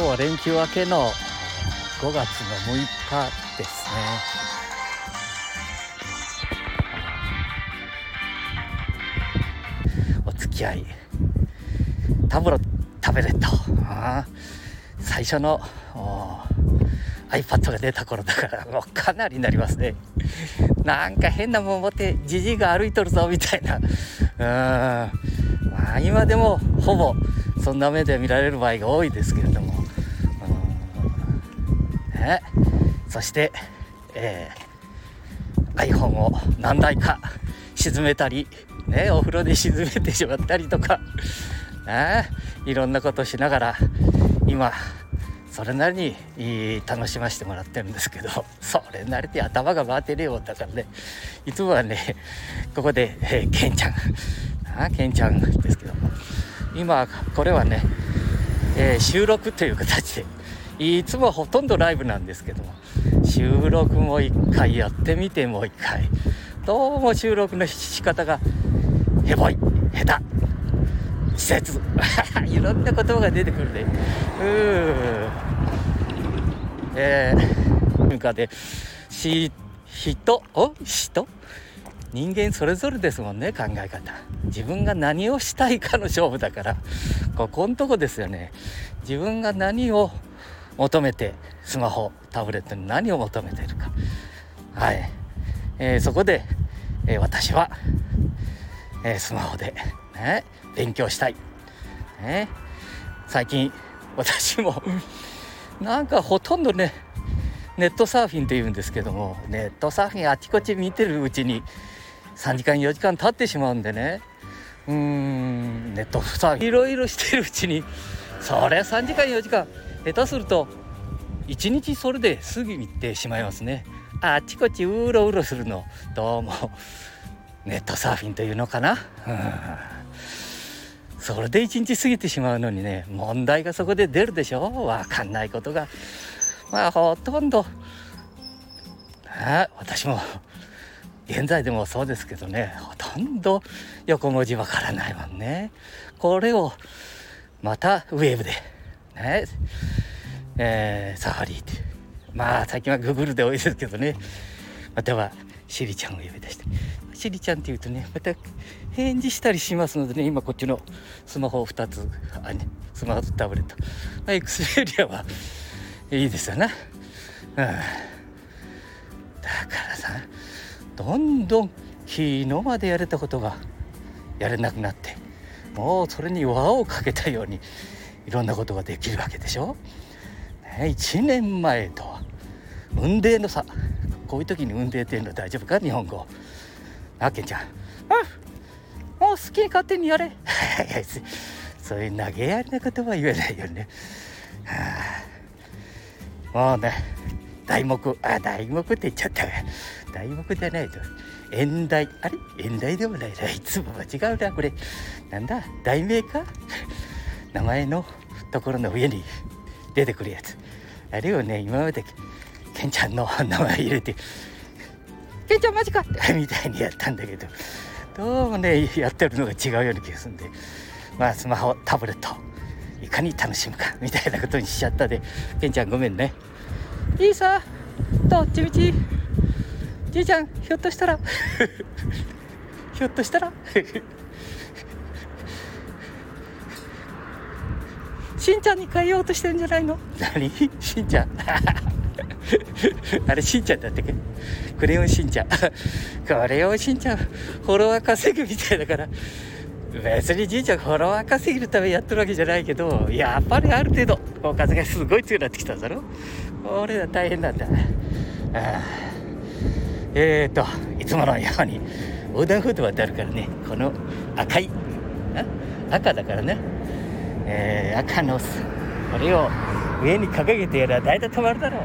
今日は連休明けの5月の6日ですね。お付き合いタブロタブレット最初の iPad が出た頃だからもうかなりになりますね。なんか変なもん持ってじじいが歩いとるぞみたいな。うん。まあ今でもほぼそんな目で見られる場合が多いですけれど、ね、そして、えー、iPhone を何台か沈めたり、ね、お風呂で沈めてしまったりとか、ね、いろんなことしながら今それなりに楽しませてもらってるんですけどそれなりに頭が回ってるよだからね。いつもはねここで、えー、ケンちゃんあケンちゃんですけども今これはね、えー、収録という形でいつもほとんどライブなんですけども収録も一回やってみてもう一回どうも収録の仕方がヘボい下手季節 いろんな言葉が出てくるね。うんえー、かでし人お？人？人間それぞれですもんね考え方。自分が何をしたいかの勝負だからここんとこですよね。自分が何を求めてスマホタブレットに何を求めているか。はい、えー、そこで、えー、私は、えー、スマホで、ね、勉強したい、ね、最近私も なんかほとんどねネットサーフィンっていうんですけどもネットサーフィンあちこち見てるうちに3時間4時間経ってしまうんでね。うーんネットさいろいろしてるうちにそりゃ3時間4時間下手すると1日それで過ぎてしまいますね。あっちこっちうろうろするの。どうも。ネットサーフィンというのかな？それで1日過ぎてしまうのにね問題がそこで出るでしょ？分かんないことが。まあほとんど。あ私も現在でもそうですけどね。ほとんど。横文字わからないもんね。これをまたウェーブで。ねえー、サファリって。まあ最近はグーグルで多いですけどね。またはシリちゃんを呼び出して。シリちゃんっていうとねまた返事したりしますのでね今こっちのスマホ2つあ、ね、スマホとタブレット、まあ、エクスペリアはいいですよな、うん、だからさどんどん昨日までやれたことがやれなくなってもうそれに輪をかけたようにいろんなことができるわけでしょ？ね、1年前とは。運命の差こういう時に運命っていうのは大丈夫か？日本語。あけんちゃん。あもう好きに勝手にやれ。そういう投げやりなことは言えないよね。はあ、もうね題目あ題目って言っちゃった。題目じゃないと。演題。あれ？演題でもないな。いつも間違うなこれ。なんだ？題名か？名前のところの上に出てくるやつ。あれをね今までケンちゃんの名前入れて「ケンちゃんマジか!」みたいにやったんだけどどうもねやってるのが違うような気がするんでまあスマホタブレットいかに楽しむかみたいなことにしちゃったでケンちゃんごめんね。いいさどっちみち。じいちゃんひょっとしたら。ひょっとしたらしんちゃんに変えようとしてるんじゃないの？何？しんちゃん？あれしんちゃんだってけ？クレヨンしんちゃん。クレヨンしんちゃんフォロワー稼ぐみたいだから。別にじいちゃんフォロワー稼ぐためやってるわけじゃないけどやっぱりある程度おかずがすごい強くなってきただろ？これは大変なんだ。ああ。えっ、ー、といつものように横断歩道渡るからね。この赤い赤だからね、えー、赤のこれを上に掲げてやれば大体止まるだろう。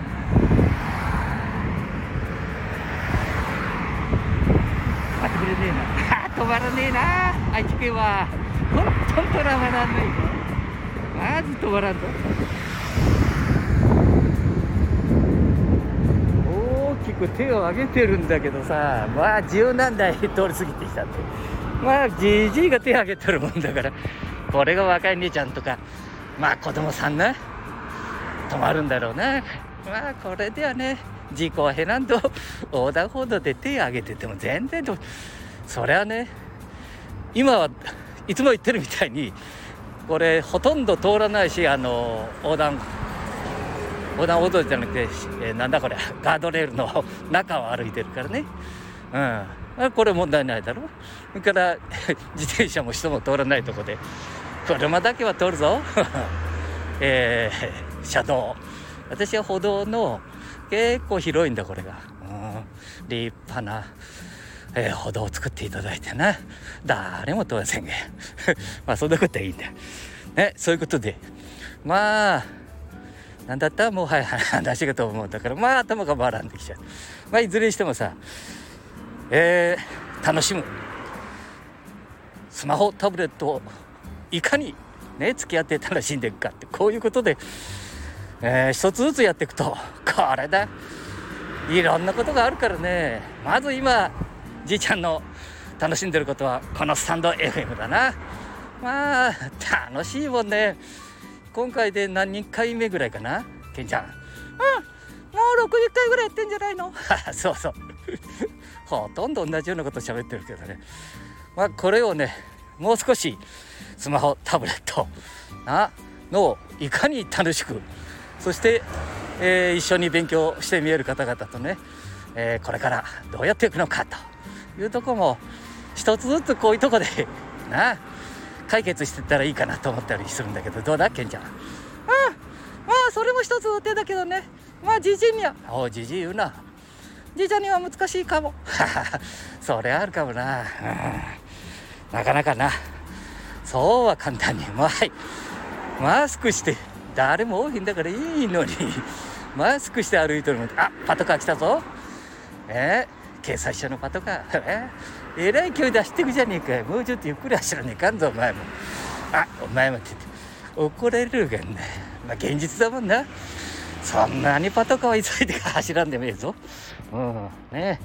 待ってくれねえな。止まらねえな。愛知県は。ほんとんとらまらんないまず止まらんぞ。く手を挙げてるんだけどさ。まあ十何台通り過ぎてきたってまあじじいが手を挙げてるもんだからこれが若い姉ちゃんとかまあ子供さんな止まるんだろうな。まあこれではね事故を減らんと横断歩道で手を挙げてても全然とそれはね今はいつも言ってるみたいにこれほとんど通らないしあの横断横断歩道じゃなくて、えー、なんだこれガードレールの中を歩いてるからね。うん。これ問題ないだろ。それから 自転車も人も通らないとこで。車だけは通るぞ。えー、車道。私は歩道の結構広いんだこれが、うん、立派な、えー、歩道を作っていただいてな。誰も通らせんが まあそんなことはいいんだ。ねそういうことで。まあなんだったらもうはい話がと思うんだからまあ頭が回らんできちゃう。まあいずれにしてもさえー、楽しむスマホタブレットをいかにね付き合って楽しんでいくかってこういうことで、えー、一つずつやっていくとこれだ。いろんなことがあるからね。まず今じいちゃんの楽しんでることはこのスタンド FM だな。まあ楽しいもんね。今回で何人回目ぐらいかな？ケンちゃん。うんもう60回ぐらいやってんじゃないの？そうそうほとんど同じようなこと喋ってるけどね。まあこれをねもう少しスマホタブレットなのいかに楽しくそして、えー、一緒に勉強してみえる方々とね、えー、これからどうやっていくのかというとこも一つずつこういうとこでな解決してったらいいかなと思ったりするんだけどどうだケンちゃん？うんまあそれも一つの手だけどね。まあじじいにはおじじい言うな。じいちゃんには難しいかも。それあるかもな、うん、なかなかな。そうは簡単にまあはい。マスクして誰も多いんだからいいのに。マスクして歩いてるもん。あパトカー来たぞ。えー、警察署のパトカー。えーえらい勢いで走ってくじゃねえかもうちょっとゆっくり走らねえかんぞお前も。あお前もって言って。怒られるがんね。まあ現実だもんな。そんなにパトカーは急いで走らんでもええぞ。うん。ね。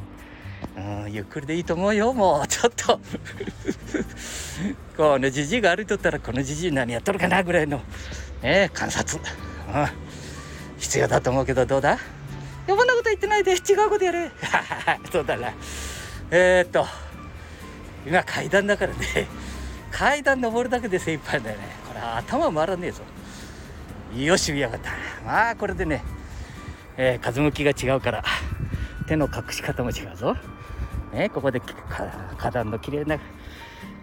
うん、ゆっくりでいいと思うよもう。ちょっと。このじじいが歩いとったらこのじじい何やっとるかなぐらいの。ね観察、うん、必要だと思うけどどうだ？余分なこと言ってないで。違うことやれ。そうだな。えー、っと。今階段だからね。階段登るだけで精一杯だよね。これ頭回らねえぞ。よし見やがった。まあこれでね、えー、風向きが違うから。手の隠し方も違うぞ。ねここで花壇の綺麗な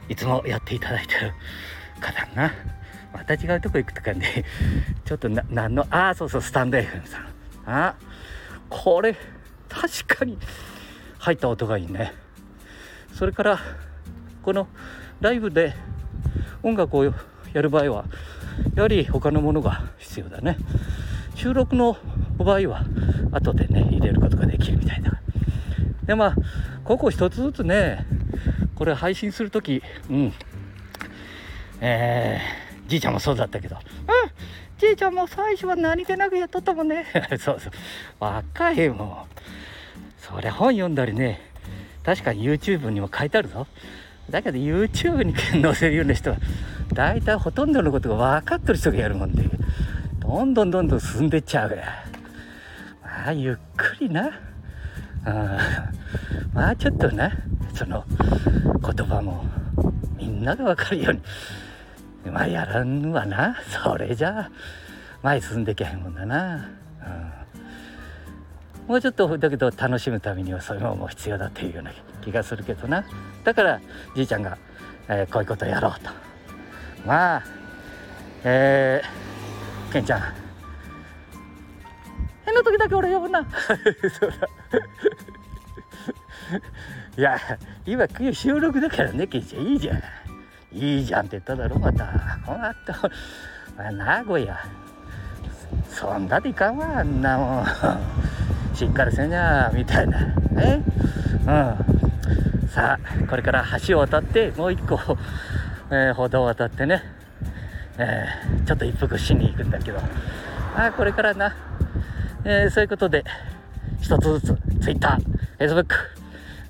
いつもやっていただいてる花壇な。また違うとこ行くとかね。ちょっとな何のああそうそうスタンド FM さん。あこれ確かに入った音がいいね。それからこのライブで音楽をやる場合はやはり他のものが必要だね。収録のの場合は後でね入れることができるみたいだでまあここ一つずつねこれ配信する時うん。えー、じいちゃんもそうだったけどうんじいちゃんも最初は何気なくやっとったもんね。そうそう。若いもん。そりゃ本読んだりね確かに YouTube にも書いてあるぞ。だけど YouTube に載せるような人は大体ほとんどのことが分かってる人がやるもんでどんどんどんどん進んでっちゃうまあゆっくりな。あまあちょっとな。その言葉もみんなが分かるように。まあやらんわな。それじゃあ前進んでけへんもんだな、うん、もうちょっとだけど楽しむためにはそういうのも必要だっていうような気がするけどな。だからじいちゃんが、えー、こういうことやろうと。まあえー、ケンちゃん。変な時だけ俺呼ぶな。いや今収録だからねケンちゃんいいじゃん。いいじゃんって言っただろまた。ほんと。名古屋。そんなでいかんわあんなもん。しっかりせんにゃみたいな。え？うん。さあこれから橋を渡ってもう一個、えー、歩道を渡ってね、えー、ちょっと一服しに行くんだけど。あこれからな、えー、そういうことで一つずつ TwitterFacebook、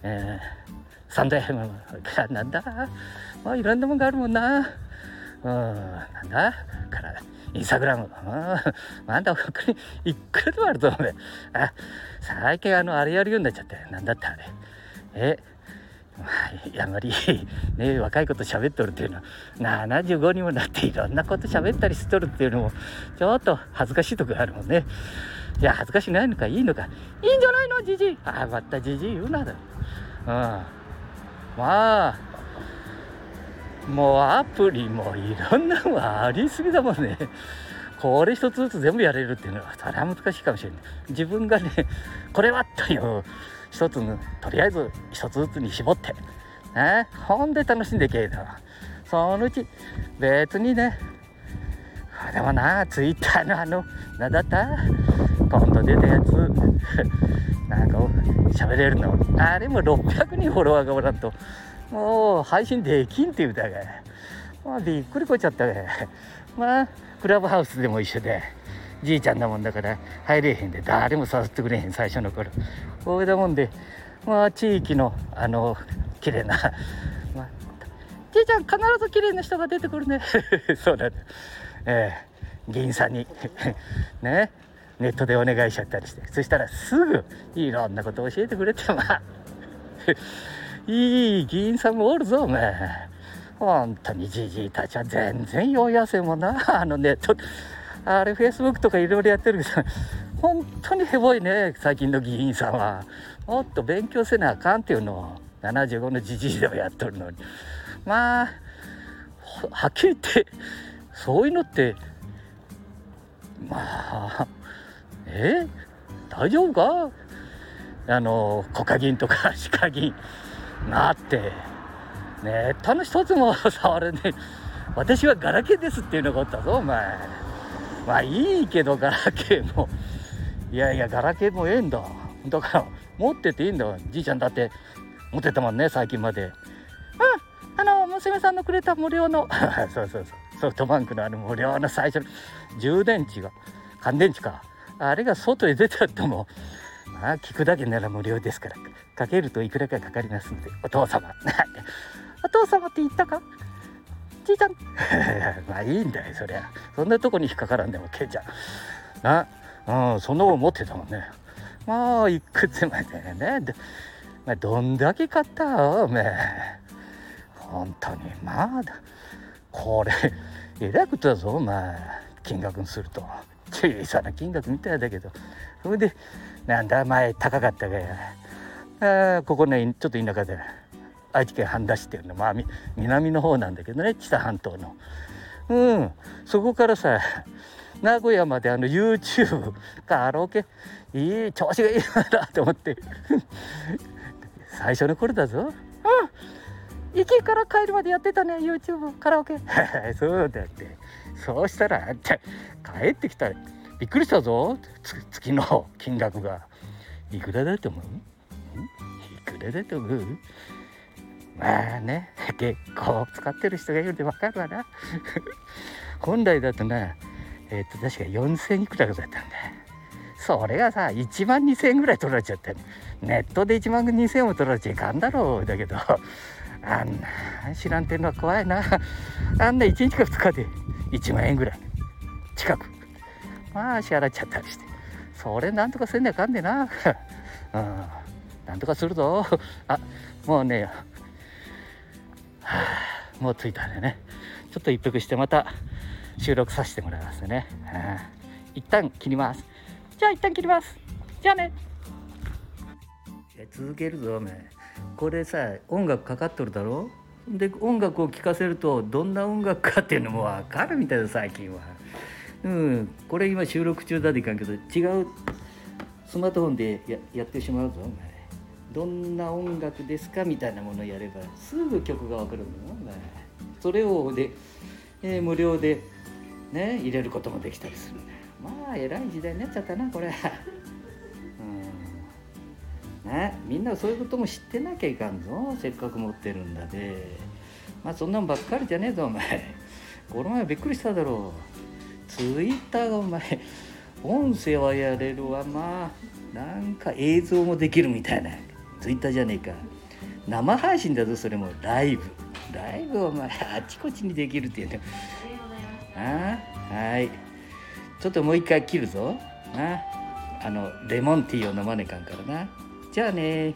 えー、サンド FM なんだ？まあいろんなもんがあるもんな。うんなんだ？からインスタグラム。あんた他にいくらでもあると思う。あ最近あのあれやるようになっちゃって。なんだってあれ。えまあ、あまりね若いこと喋っとるっていうのは75にもなっていろんなこと喋ったりしとるっていうのもちょっと恥ずかしいとこがあるもんね。いや恥ずかしないのかいいのか。いいんじゃないのじじい。ああまたじじい言うなだ。うん。まあもうアプリもいろんなのがありすぎだもんね。これ一つずつ全部やれるっていうのはそれは難しいかもしれない。自分がねこれはという一つのとりあえず一つずつに絞ってね。ほんで楽しんでいけだそのうち別にね。でもなツイッターのあの何だった？今度出たやつ。なんか喋れるの。あれも600人フォロワーがおらんと。もう配信できんって言うたがまあびっくりこっちゃったがまあクラブハウスでも一緒で。じいちゃんだもんだから。入れへんで。誰も誘ってくれへん。最初の頃。こうだもんで。まあ地域のあの綺麗な、まあ、じいちゃん必ず綺麗な人が出てくるね。そうだね。ええ。ー、議員さんに。ね。ネットでお願いしちゃったりして。そしたらすぐいろんなこと教えてくれてまあ いい議員さんもおるぞお前本当にじじいたちは全然弱やせもな。あのネット。あれフェイスブックとかいろいろやってるけど本当にヘボいね最近の議員さんは。もっと勉強せなあかんっていうのを。75のじじいでもやっとるのに。まあはっきり言ってそういうのってまあえ？大丈夫か？あの国会議員とか市会議員なって。ネットの一つも 触れね。え私はガラケーですっていうのがおったぞお前。まあいいけどガラケーも。いやいやガラケーもええんだ。だから持ってていいんだじいちゃんだって。持ってたもんね最近まで。うんあの娘さんのくれた無料の。そうそうそう。ソフトバンクのあの無料の最初の。充電池が。乾電池か。あれが外へ出たってもまあ聞くだけなら無料ですからかけるといくらかかかりますんでお父様。お父様って言ったか？じいちゃん。まあいいんだよそりゃ。そんなとこに引っかからんでもけいちゃ。んなうんそんなもん持ってたもんね。まあいくつまでね、まあ、どんだけ買った？おめえ。本当にまあこれえらいことだぞお前。金額にすると。小さな金額みたいだけど。それでなんだ前高かったがや。あここねちょっと田舎で。愛知県半田市っていうの。まあ南の方なんだけどね。知多半島の。うん。そこからさ名古屋まであの YouTube カラオケ。いい調子がいいなと思って。最初の頃だぞ。うん。行きから帰るまでやってたね YouTube カラオケ。そうだって。そうしたら帰ってきたらびっくりしたぞ。月の金額が。いくらだと思う？いくらだと思う？まあね結構使ってる人がいるんで分かるわな。本来だとなえっ、と確か4,000いくらだったんだ。それがさ1万2,000円ぐらい取られちゃってネットで1万2,000円も取られちゃいかんだろう。だけどあんな知らんてんのは怖いな。あんな1日か2日で1万円ぐらい。近く。まあ支払っちゃったりして。それなんとかせんねあかんねな。うん。なんとかするぞ。あもうね。はあもう着いたんでね。ちょっと一服してまた収録させてもらいますね、はあ、一旦切ります。じゃあ一旦切ります。じゃあね。続けるぞお前これさ音楽かかっとるだろ？で音楽を聴かせるとどんな音楽かっていうのも分かるみたいだ最近は。うんこれ今収録中だでいかんけど違うスマートフォンでややってしまうぞお前。どんな音楽ですかみたいなものをやればすぐ曲が分かるんだよお前。それをで、えー、無料でね入れることもできたりする。まあ偉い時代になっちゃったなこれ。うんね。みんなそういうことも知ってなきゃいかんぞ。せっかく持ってるんだで。まあそんなんばっかりじゃねえぞお前。この前びっくりしただろ。うツイッターがお前音声はやれるわま。あなんか映像もできるみたいな。ツイッターじゃねえか。生配信だぞそれも。ライブ。ライブお前。あちこちにできるっていうねああはい。ちょっともう一回切るぞ。な。あのレモンティーを飲まねえかんからなじゃあね。